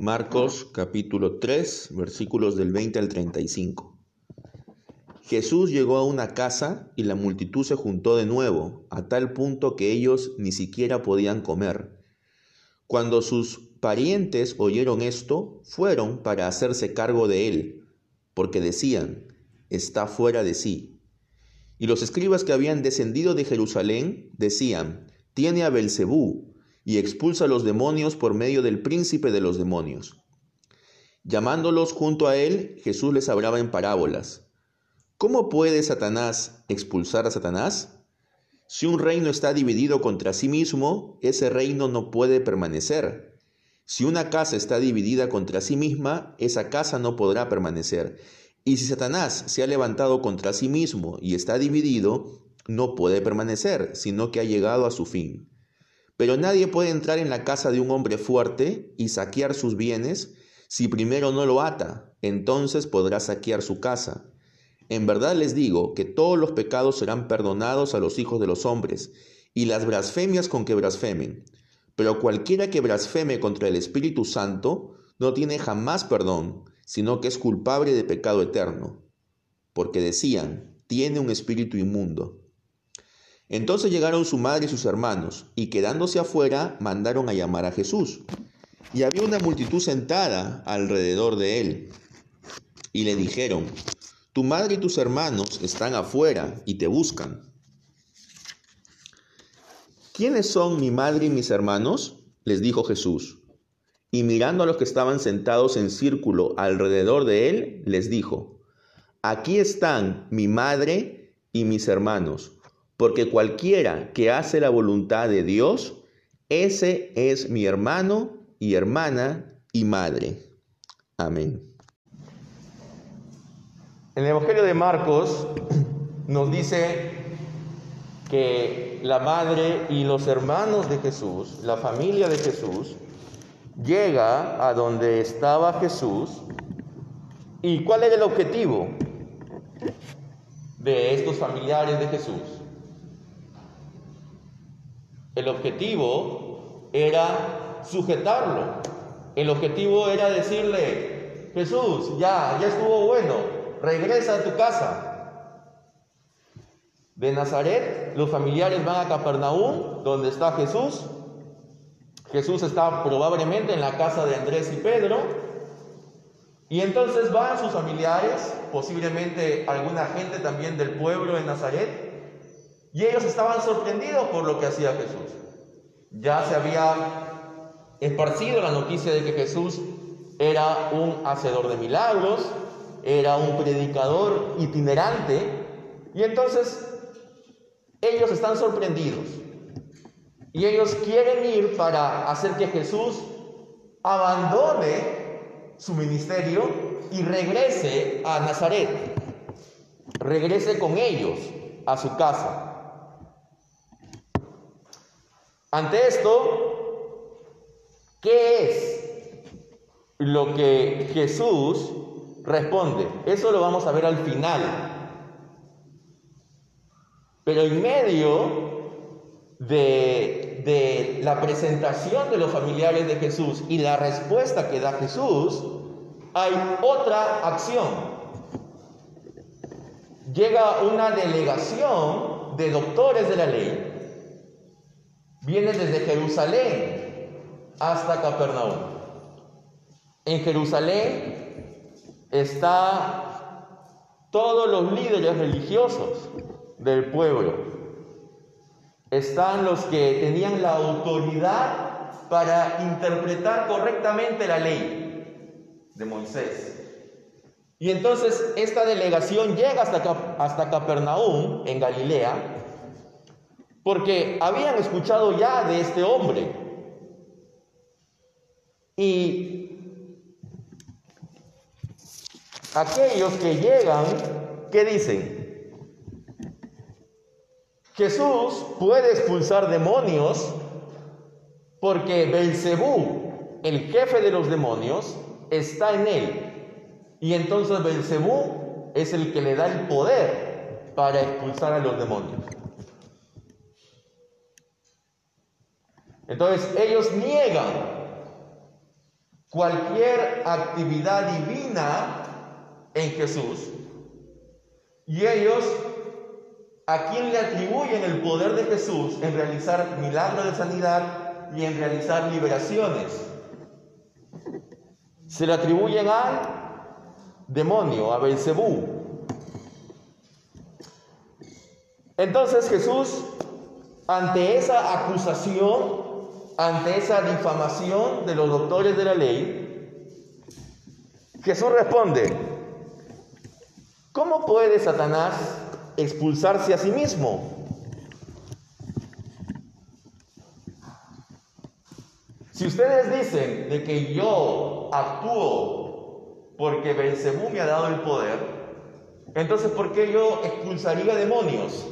Marcos capítulo 3 versículos del 20 al 35. Jesús llegó a una casa y la multitud se juntó de nuevo, a tal punto que ellos ni siquiera podían comer. Cuando sus parientes oyeron esto, fueron para hacerse cargo de él, porque decían, está fuera de sí. Y los escribas que habían descendido de Jerusalén decían, tiene a Belcebú y expulsa a los demonios por medio del príncipe de los demonios. Llamándolos junto a él, Jesús les hablaba en parábolas. ¿Cómo puede Satanás expulsar a Satanás? Si un reino está dividido contra sí mismo, ese reino no puede permanecer. Si una casa está dividida contra sí misma, esa casa no podrá permanecer. Y si Satanás se ha levantado contra sí mismo y está dividido, no puede permanecer, sino que ha llegado a su fin. Pero nadie puede entrar en la casa de un hombre fuerte y saquear sus bienes si primero no lo ata, entonces podrá saquear su casa. En verdad les digo que todos los pecados serán perdonados a los hijos de los hombres, y las blasfemias con que blasfemen. Pero cualquiera que blasfeme contra el Espíritu Santo no tiene jamás perdón, sino que es culpable de pecado eterno. Porque decían, tiene un espíritu inmundo. Entonces llegaron su madre y sus hermanos, y quedándose afuera, mandaron a llamar a Jesús. Y había una multitud sentada alrededor de él. Y le dijeron, tu madre y tus hermanos están afuera y te buscan. ¿Quiénes son mi madre y mis hermanos? les dijo Jesús. Y mirando a los que estaban sentados en círculo alrededor de él, les dijo, aquí están mi madre y mis hermanos porque cualquiera que hace la voluntad de Dios, ese es mi hermano y hermana y madre. Amén. En el Evangelio de Marcos nos dice que la madre y los hermanos de Jesús, la familia de Jesús, llega a donde estaba Jesús. ¿Y cuál era el objetivo de estos familiares de Jesús? El objetivo era sujetarlo. El objetivo era decirle, Jesús, ya, ya estuvo bueno, regresa a tu casa. De Nazaret, los familiares van a Capernaum, donde está Jesús. Jesús está probablemente en la casa de Andrés y Pedro. Y entonces van sus familiares, posiblemente alguna gente también del pueblo de Nazaret, y ellos estaban sorprendidos por lo que hacía Jesús. Ya se había esparcido la noticia de que Jesús era un hacedor de milagros, era un predicador itinerante, y entonces ellos están sorprendidos. Y ellos quieren ir para hacer que Jesús abandone su ministerio y regrese a Nazaret, regrese con ellos a su casa. Ante esto, ¿qué es lo que Jesús responde? Eso lo vamos a ver al final. Pero en medio de, la presentación de los familiares de Jesús y la respuesta que da Jesús, hay otra acción. Llega una delegación de doctores de la ley viene desde Jerusalén hasta Capernaum. En Jerusalén está todos los líderes religiosos del pueblo. Están los que tenían la autoridad para interpretar correctamente la ley de Moisés. Y entonces esta delegación llega hasta, hasta Capernaum, en Galilea, porque habían escuchado ya de este hombre. Y aquellos que llegan, ¿qué dicen? Jesús puede expulsar demonios porque Belcebú, el jefe de los demonios, está en él. Y entonces Belcebú es el que le da el poder para expulsar a los demonios. Entonces ellos niegan cualquier actividad divina en Jesús. Y ellos, ¿a quién le atribuyen el poder de Jesús en realizar milagros de sanidad y en realizar liberaciones? Se le atribuyen al demonio, a Belcebú. Entonces Jesús, ante esa acusación, ante esa difamación de los doctores de la ley, Jesús responde, ¿cómo puede Satanás expulsarse a sí mismo? Si ustedes dicen de que yo actúo porque Belcebú me ha dado el poder, entonces ¿por qué yo expulsaría demonios?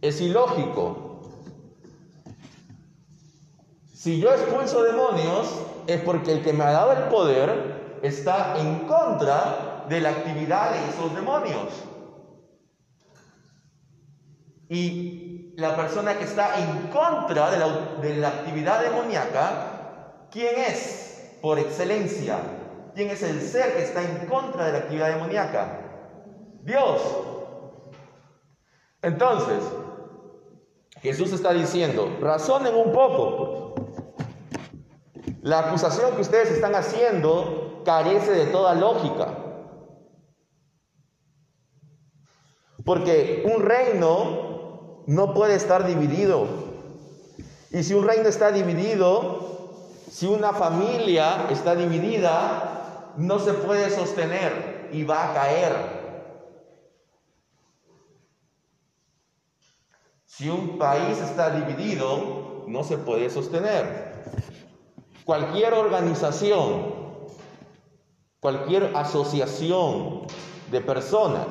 Es ilógico. Si yo expulso demonios, es porque el que me ha dado el poder está en contra de la actividad de esos demonios. Y la persona que está en contra de la, de la actividad demoníaca, ¿quién es por excelencia? ¿Quién es el ser que está en contra de la actividad demoníaca? Dios. Entonces, Jesús está diciendo, razonen un poco. La acusación que ustedes están haciendo carece de toda lógica. Porque un reino no puede estar dividido. Y si un reino está dividido, si una familia está dividida, no se puede sostener y va a caer. Si un país está dividido, no se puede sostener. Cualquier organización, cualquier asociación de personas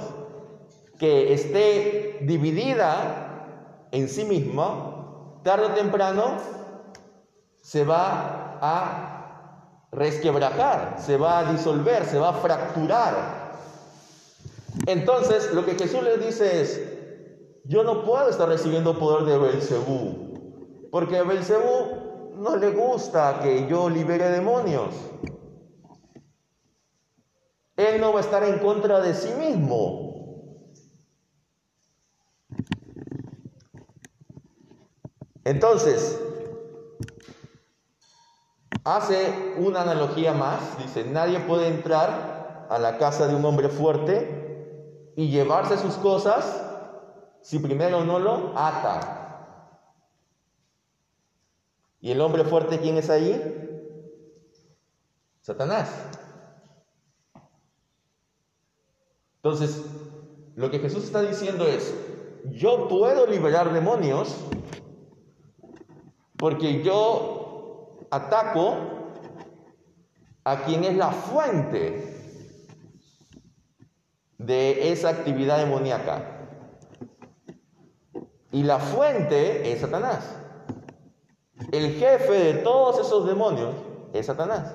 que esté dividida en sí misma, tarde o temprano se va a resquebrajar, se va a disolver, se va a fracturar. Entonces, lo que Jesús les dice es, yo no puedo estar recibiendo poder de Belcebú, porque Belcebú no le gusta que yo libere demonios. Él no va a estar en contra de sí mismo. Entonces, hace una analogía más. Dice, nadie puede entrar a la casa de un hombre fuerte y llevarse sus cosas si primero no lo ata. ¿Y el hombre fuerte quién es ahí? Satanás. Entonces, lo que Jesús está diciendo es, yo puedo liberar demonios porque yo ataco a quien es la fuente de esa actividad demoníaca. Y la fuente es Satanás. El jefe de todos esos demonios es Satanás.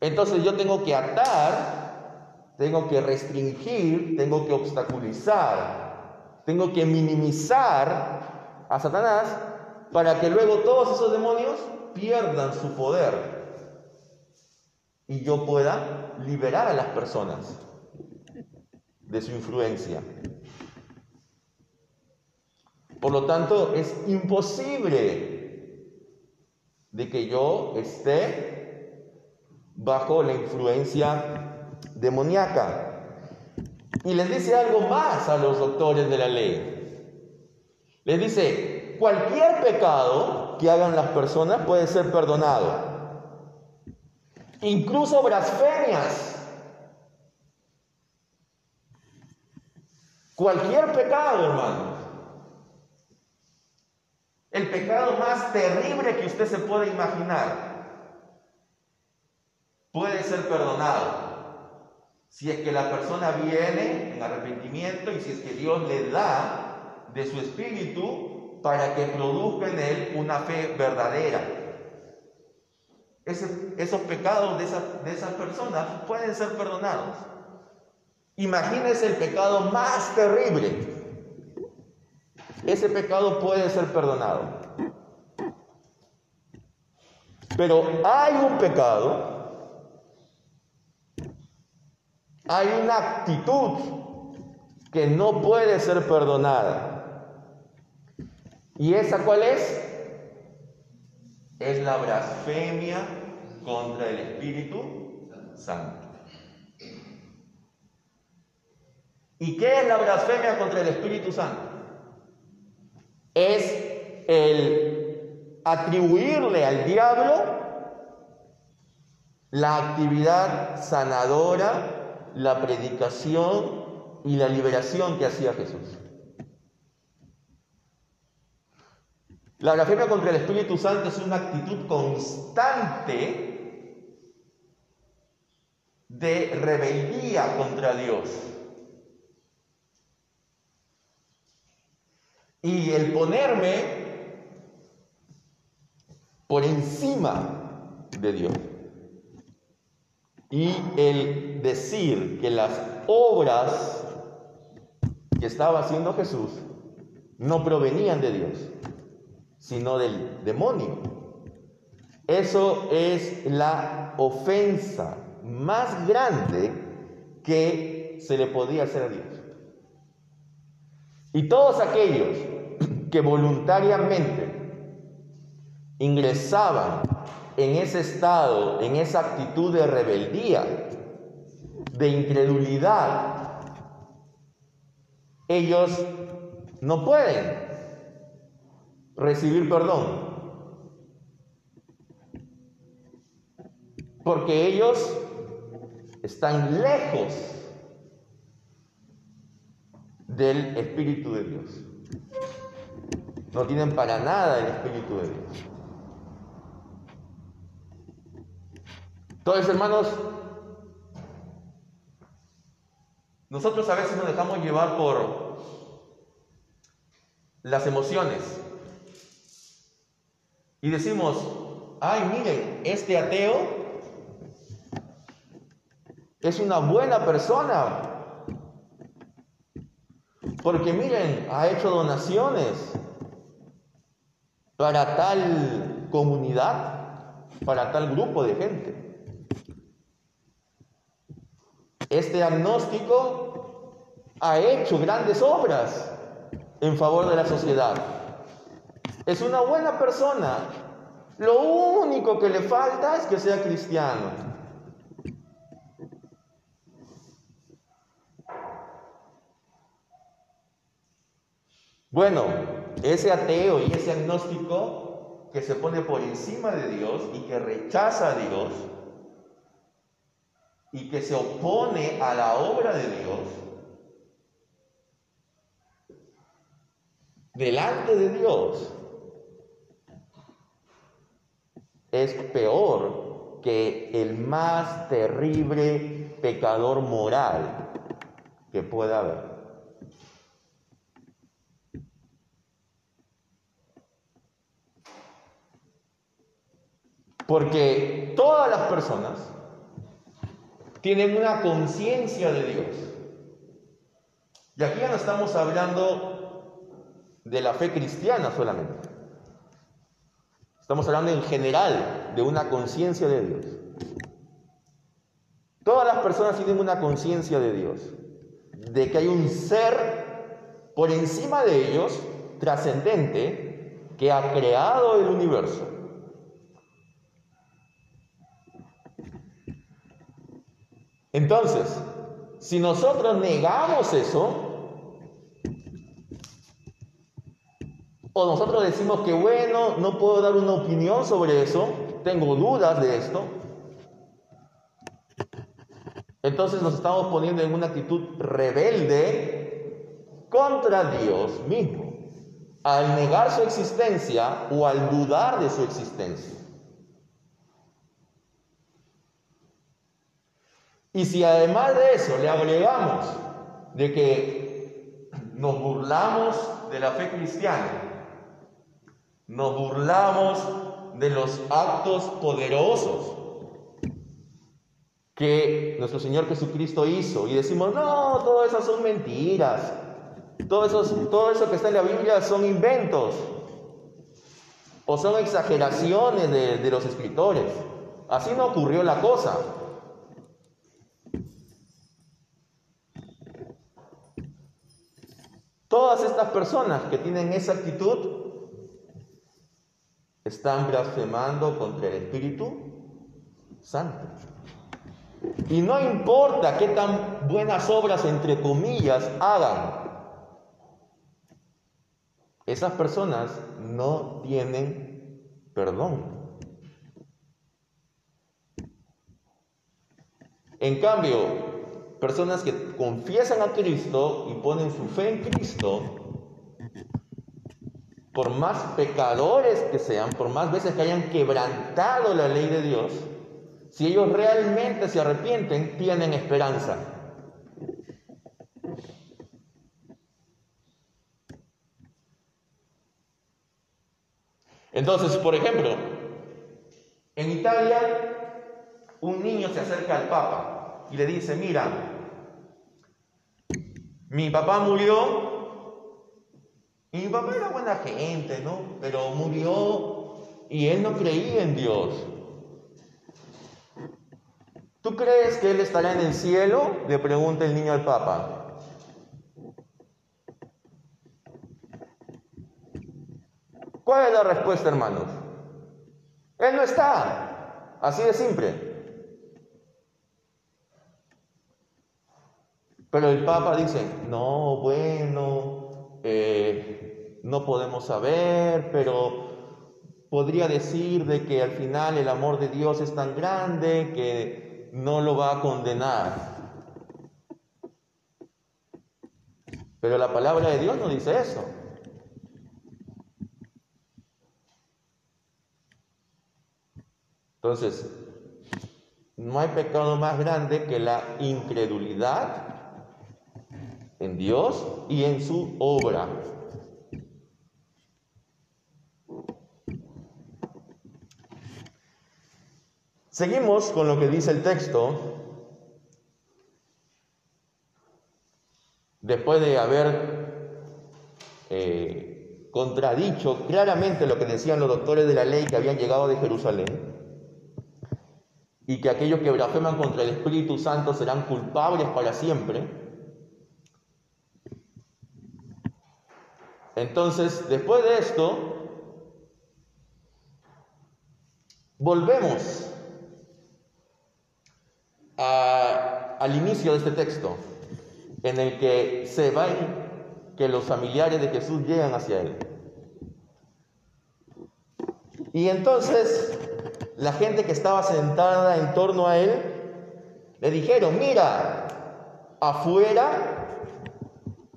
Entonces yo tengo que atar, tengo que restringir, tengo que obstaculizar, tengo que minimizar a Satanás para que luego todos esos demonios pierdan su poder y yo pueda liberar a las personas de su influencia. Por lo tanto, es imposible de que yo esté bajo la influencia demoníaca. Y les dice algo más a los doctores de la ley. Les dice, cualquier pecado que hagan las personas puede ser perdonado. Incluso blasfemias. Cualquier pecado, hermano. El pecado más terrible que usted se puede imaginar puede ser perdonado si es que la persona viene en arrepentimiento y si es que Dios le da de su espíritu para que produzca en él una fe verdadera. esos pecados de, de esas personas pueden ser perdonados. Imagínese el pecado más terrible ese pecado puede ser perdonado. Pero hay un pecado, hay una actitud que no puede ser perdonada. ¿Y esa cuál es? Es la blasfemia contra el Espíritu Santo. ¿Y qué es la blasfemia contra el Espíritu Santo? Es el atribuirle al diablo la actividad sanadora, la predicación y la liberación que hacía Jesús. La blasfemia contra el Espíritu Santo es una actitud constante de rebeldía contra Dios. Y el ponerme por encima de Dios. Y el decir que las obras que estaba haciendo Jesús no provenían de Dios, sino del demonio. Eso es la ofensa más grande que se le podía hacer a Dios. Y todos aquellos que voluntariamente ingresaban en ese estado, en esa actitud de rebeldía, de incredulidad, ellos no pueden recibir perdón. Porque ellos están lejos del Espíritu de Dios. No tienen para nada el Espíritu de Dios. Entonces, hermanos, nosotros a veces nos dejamos llevar por las emociones y decimos, ay, miren, este ateo es una buena persona, porque miren, ha hecho donaciones para tal comunidad, para tal grupo de gente. Este agnóstico ha hecho grandes obras en favor de la sociedad. Es una buena persona. Lo único que le falta es que sea cristiano. Bueno, ese ateo y ese agnóstico que se pone por encima de Dios y que rechaza a Dios y que se opone a la obra de Dios, delante de Dios, es peor que el más terrible pecador moral que pueda haber. Porque todas las personas tienen una conciencia de Dios. Y aquí ya no estamos hablando de la fe cristiana solamente. Estamos hablando en general de una conciencia de Dios. Todas las personas tienen una conciencia de Dios, de que hay un ser por encima de ellos, trascendente, que ha creado el universo. Entonces, si nosotros negamos eso, o nosotros decimos que bueno, no puedo dar una opinión sobre eso, tengo dudas de esto, entonces nos estamos poniendo en una actitud rebelde contra Dios mismo, al negar su existencia o al dudar de su existencia. Y si además de eso le agregamos de que nos burlamos de la fe cristiana, nos burlamos de los actos poderosos que nuestro Señor Jesucristo hizo y decimos, no, todo eso son mentiras, todo eso, todo eso que está en la Biblia son inventos. o son exageraciones de, de los escritores. Así no ocurrió la cosa. Todas estas personas que tienen esa actitud están blasfemando contra el Espíritu Santo. Y no importa qué tan buenas obras, entre comillas, hagan, esas personas no tienen perdón. En cambio, personas que confiesan a Cristo y ponen su fe en Cristo, por más pecadores que sean, por más veces que hayan quebrantado la ley de Dios, si ellos realmente se arrepienten, tienen esperanza. Entonces, por ejemplo, en Italia, un niño se acerca al Papa y le dice, mira, mi papá murió y mi papá era buena gente, ¿no? Pero murió y él no creía en Dios. ¿Tú crees que él estará en el cielo? Le pregunta el niño al Papa. ¿Cuál es la respuesta, hermanos? Él no está. Así de simple. Pero el Papa dice, no, bueno, eh, no podemos saber, pero podría decir de que al final el amor de Dios es tan grande que no lo va a condenar. Pero la palabra de Dios no dice eso. Entonces, no hay pecado más grande que la incredulidad en Dios y en su obra. Seguimos con lo que dice el texto. Después de haber eh, contradicho claramente lo que decían los doctores de la ley que habían llegado de Jerusalén, y que aquellos que blasfeman contra el Espíritu Santo serán culpables para siempre. Entonces, después de esto, volvemos al inicio de este texto, en el que se ven que los familiares de Jesús llegan hacia él. Y entonces la gente que estaba sentada en torno a él le dijeron, mira, afuera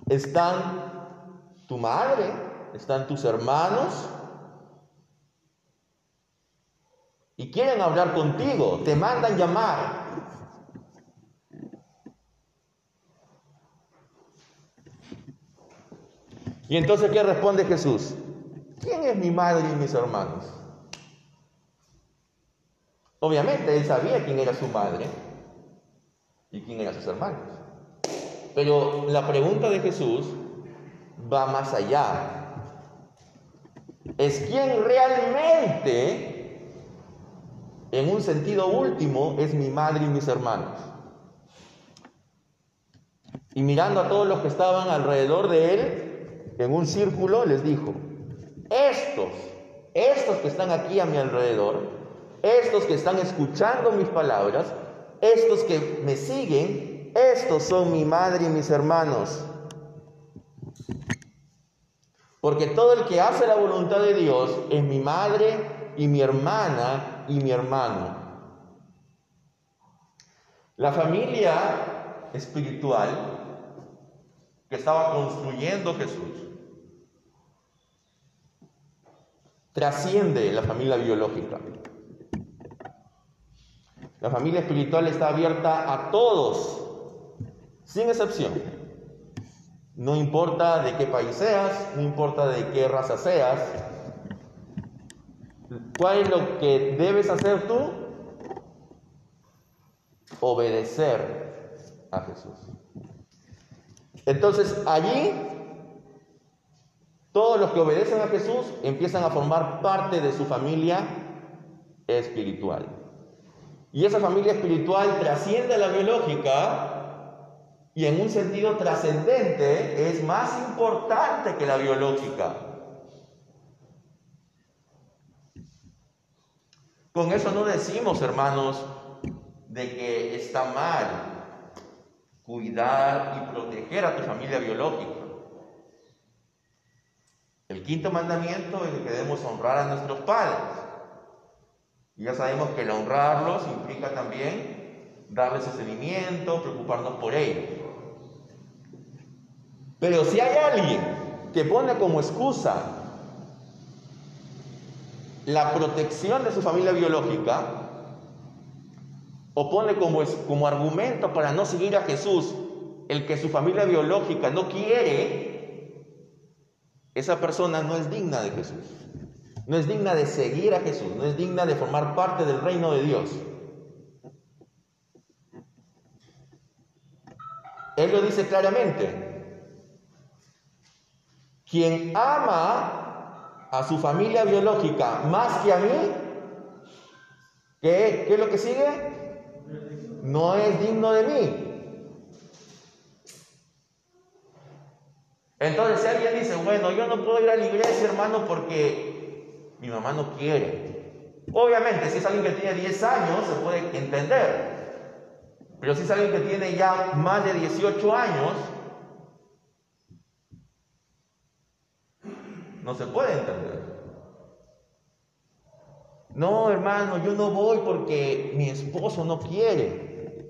están tu madre, están tus hermanos, y quieren hablar contigo, te mandan llamar. Y entonces, ¿qué responde Jesús? ¿Quién es mi madre y mis hermanos? Obviamente él sabía quién era su madre y quién eran sus hermanos. Pero la pregunta de Jesús va más allá. Es quién realmente, en un sentido último, es mi madre y mis hermanos. Y mirando a todos los que estaban alrededor de él, en un círculo, les dijo, estos, estos que están aquí a mi alrededor, estos que están escuchando mis palabras, estos que me siguen, estos son mi madre y mis hermanos. Porque todo el que hace la voluntad de Dios es mi madre y mi hermana y mi hermano. La familia espiritual que estaba construyendo Jesús trasciende la familia biológica. La familia espiritual está abierta a todos, sin excepción. No importa de qué país seas, no importa de qué raza seas. ¿Cuál es lo que debes hacer tú? Obedecer a Jesús. Entonces allí Todos los que obedecen a Jesús empiezan a formar parte de su familia espiritual. Y esa familia espiritual trasciende a la biológica y en un sentido trascendente es más importante que la biológica. Con eso no decimos, hermanos, de que está mal cuidar y proteger a tu familia biológica. El quinto mandamiento es que debemos honrar a nuestros padres. Y ya sabemos que el honrarlos implica también darles sostenimiento, preocuparnos por ellos. Pero si hay alguien que pone como excusa la protección de su familia biológica, o pone como, como argumento para no seguir a Jesús el que su familia biológica no quiere, esa persona no es digna de Jesús. No es digna de seguir a Jesús, no es digna de formar parte del reino de Dios. Él lo dice claramente. Quien ama a su familia biológica más que a mí, ¿qué, ¿Qué es lo que sigue? No es digno de mí. Entonces, si alguien dice, bueno, yo no puedo ir a la iglesia, hermano, porque mi mamá no quiere. Obviamente, si es alguien que tiene 10 años, se puede entender. Pero si es alguien que tiene ya más de 18 años, no se puede entender. No, hermano, yo no voy porque mi esposo no quiere.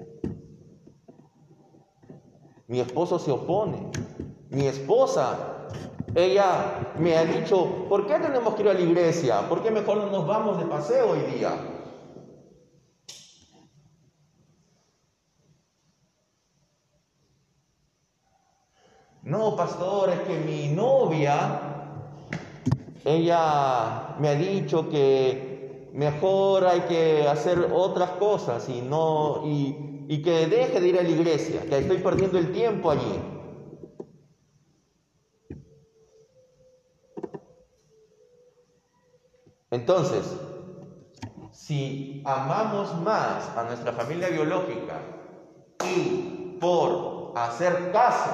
Mi esposo se opone. Mi esposa ella me ha dicho, ¿por qué tenemos que ir a la iglesia? ¿Por qué mejor no nos vamos de paseo hoy día? No, pastor, es que mi novia, ella me ha dicho que mejor hay que hacer otras cosas y no y, y que deje de ir a la iglesia, que estoy perdiendo el tiempo allí. Entonces, si amamos más a nuestra familia biológica y por hacer caso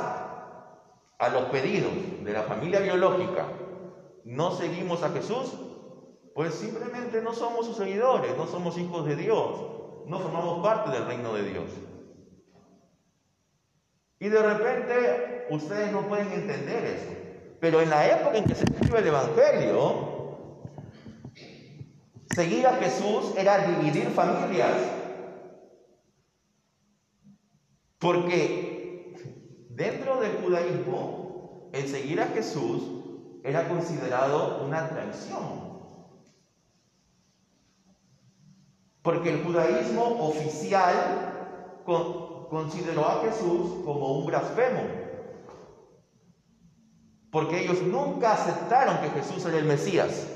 a los pedidos de la familia biológica no seguimos a Jesús, pues simplemente no somos sus seguidores, no somos hijos de Dios, no formamos parte del reino de Dios. Y de repente ustedes no pueden entender eso. Pero en la época en que se escribe el Evangelio, Seguir a Jesús era dividir familias. Porque dentro del judaísmo, el seguir a Jesús era considerado una traición. Porque el judaísmo oficial consideró a Jesús como un blasfemo. Porque ellos nunca aceptaron que Jesús era el Mesías.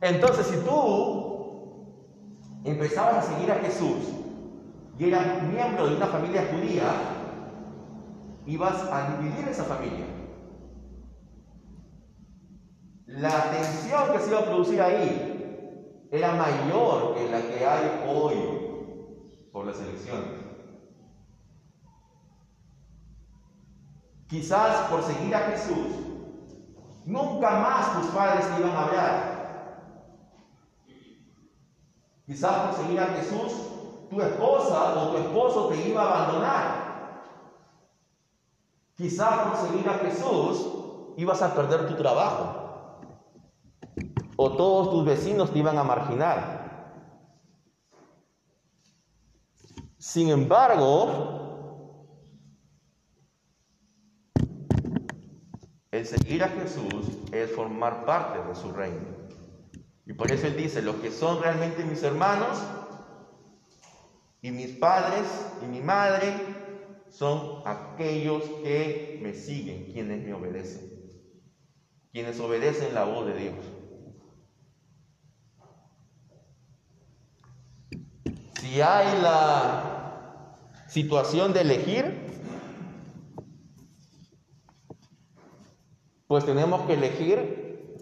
Entonces, si tú empezabas a seguir a Jesús y eras miembro de una familia judía, ibas a dividir esa familia. La tensión que se iba a producir ahí era mayor que la que hay hoy por las elecciones. Quizás por seguir a Jesús, nunca más tus padres te iban a hablar. Quizás por seguir a Jesús, tu esposa o tu esposo te iba a abandonar. Quizás por seguir a Jesús ibas a perder tu trabajo. O todos tus vecinos te iban a marginar. Sin embargo, el seguir a Jesús es formar parte de su reino. Y por eso Él dice, los que son realmente mis hermanos y mis padres y mi madre son aquellos que me siguen, quienes me obedecen, quienes obedecen la voz de Dios. Si hay la situación de elegir, pues tenemos que elegir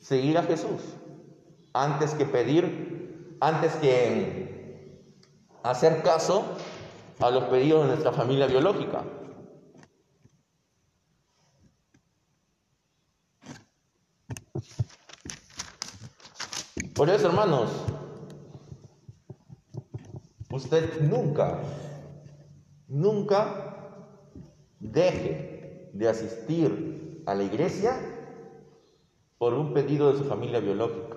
seguir a Jesús antes que pedir, antes que hacer caso a los pedidos de nuestra familia biológica. Por eso, hermanos, usted nunca, nunca deje de asistir a la iglesia por un pedido de su familia biológica.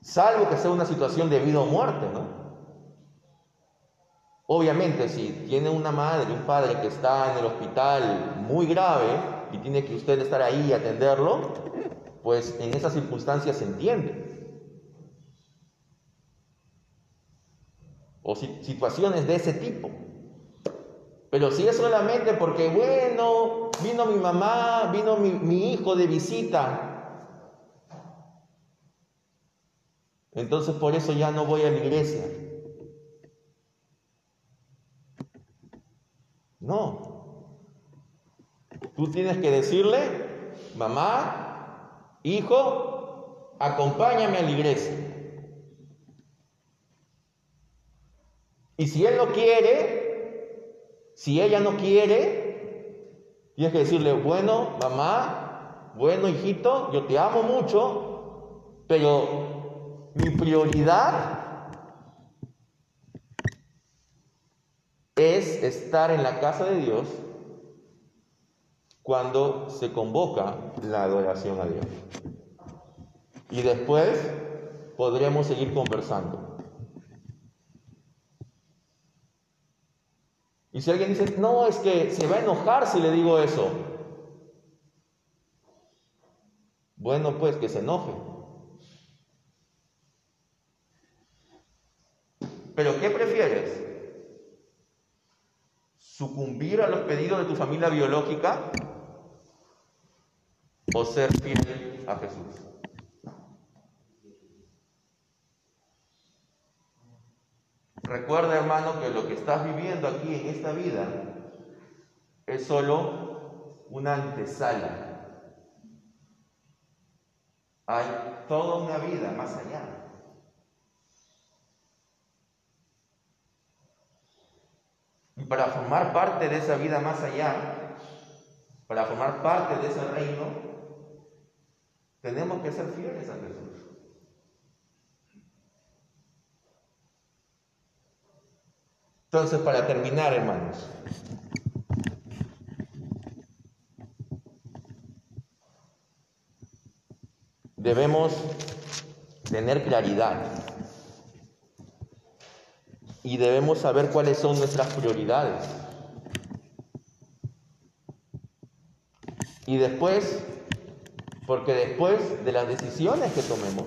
Salvo que sea una situación de vida o muerte, ¿no? Obviamente, si tiene una madre, un padre que está en el hospital muy grave y tiene que usted estar ahí y atenderlo, pues en esas circunstancias se entiende. O situaciones de ese tipo. Pero si es solamente porque, bueno, vino mi mamá, vino mi, mi hijo de visita, entonces por eso ya no voy a la iglesia. No. Tú tienes que decirle, mamá, hijo, acompáñame a la iglesia. Y si él no quiere, si ella no quiere, tienes que decirle, bueno, mamá, bueno, hijito, yo te amo mucho, pero mi prioridad es estar en la casa de Dios cuando se convoca la adoración a Dios. Y después podremos seguir conversando. Y si alguien dice, no, es que se va a enojar si le digo eso. Bueno, pues que se enoje. Pero ¿qué prefieres? ¿Sucumbir a los pedidos de tu familia biológica o ser fiel a Jesús. Recuerda, hermano, que lo que estás viviendo aquí en esta vida es solo una antesala. Hay toda una vida más allá. Y para formar parte de esa vida más allá, para formar parte de ese reino, tenemos que ser fieles a Jesús. Entonces, para terminar, hermanos, debemos tener claridad y debemos saber cuáles son nuestras prioridades. Y después porque después de las decisiones que tomemos,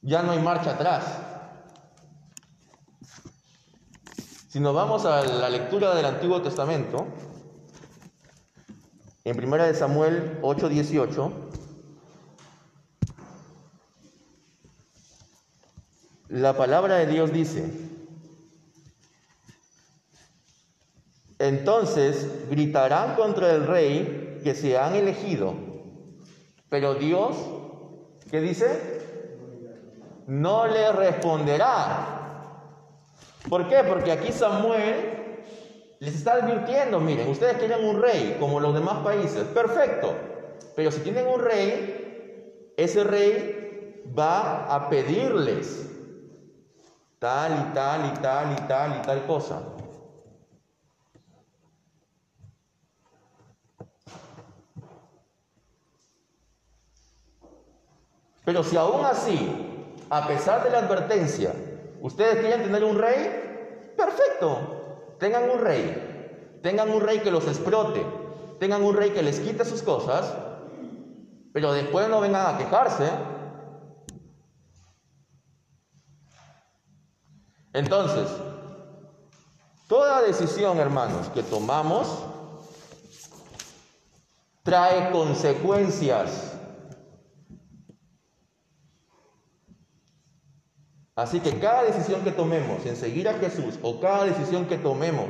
ya no hay marcha atrás. Si nos vamos a la lectura del Antiguo Testamento, en 1 Samuel 8:18, la palabra de Dios dice, entonces gritarán contra el rey que se han elegido. Pero Dios, ¿qué dice? No le responderá. ¿Por qué? Porque aquí Samuel les está advirtiendo, miren, ustedes quieren un rey como los demás países, perfecto. Pero si tienen un rey, ese rey va a pedirles tal y tal y tal y tal y tal cosa. Pero si aún así, a pesar de la advertencia, ustedes quieren tener un rey, perfecto, tengan un rey, tengan un rey que los explote, tengan un rey que les quite sus cosas, pero después no vengan a quejarse. Entonces, toda decisión, hermanos, que tomamos trae consecuencias. Así que cada decisión que tomemos en seguir a Jesús o cada decisión que tomemos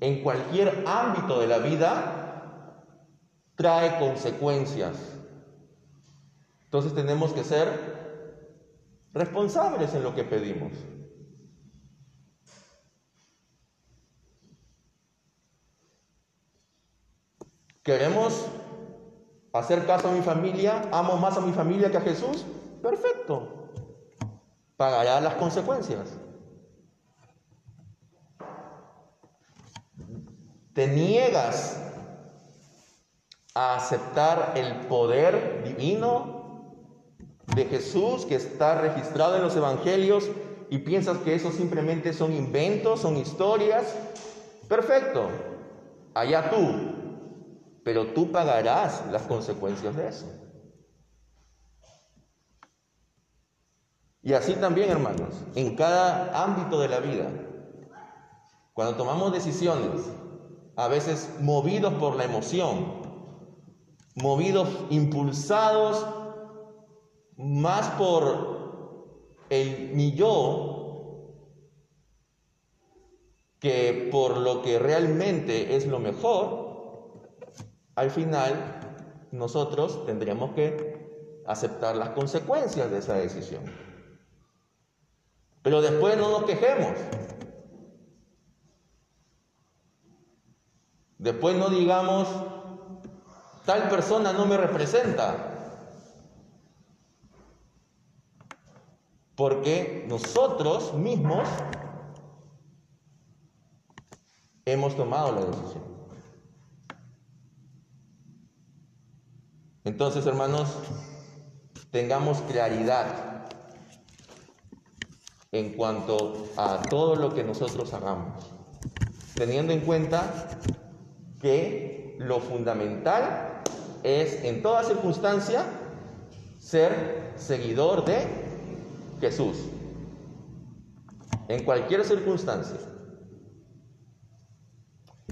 en cualquier ámbito de la vida trae consecuencias. Entonces tenemos que ser responsables en lo que pedimos. ¿Queremos hacer caso a mi familia? ¿Amo más a mi familia que a Jesús? Perfecto. Pagará las consecuencias. Te niegas a aceptar el poder divino de Jesús que está registrado en los evangelios y piensas que eso simplemente son inventos, son historias. Perfecto. Allá tú pero tú pagarás las consecuencias de eso. Y así también, hermanos, en cada ámbito de la vida, cuando tomamos decisiones, a veces movidos por la emoción, movidos, impulsados más por el mi yo que por lo que realmente es lo mejor, al final nosotros tendríamos que aceptar las consecuencias de esa decisión. Pero después no nos quejemos. Después no digamos, tal persona no me representa. Porque nosotros mismos hemos tomado la decisión. Entonces, hermanos, tengamos claridad en cuanto a todo lo que nosotros hagamos, teniendo en cuenta que lo fundamental es en toda circunstancia ser seguidor de Jesús, en cualquier circunstancia.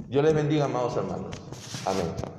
Dios les bendiga, amados hermanos. Amén.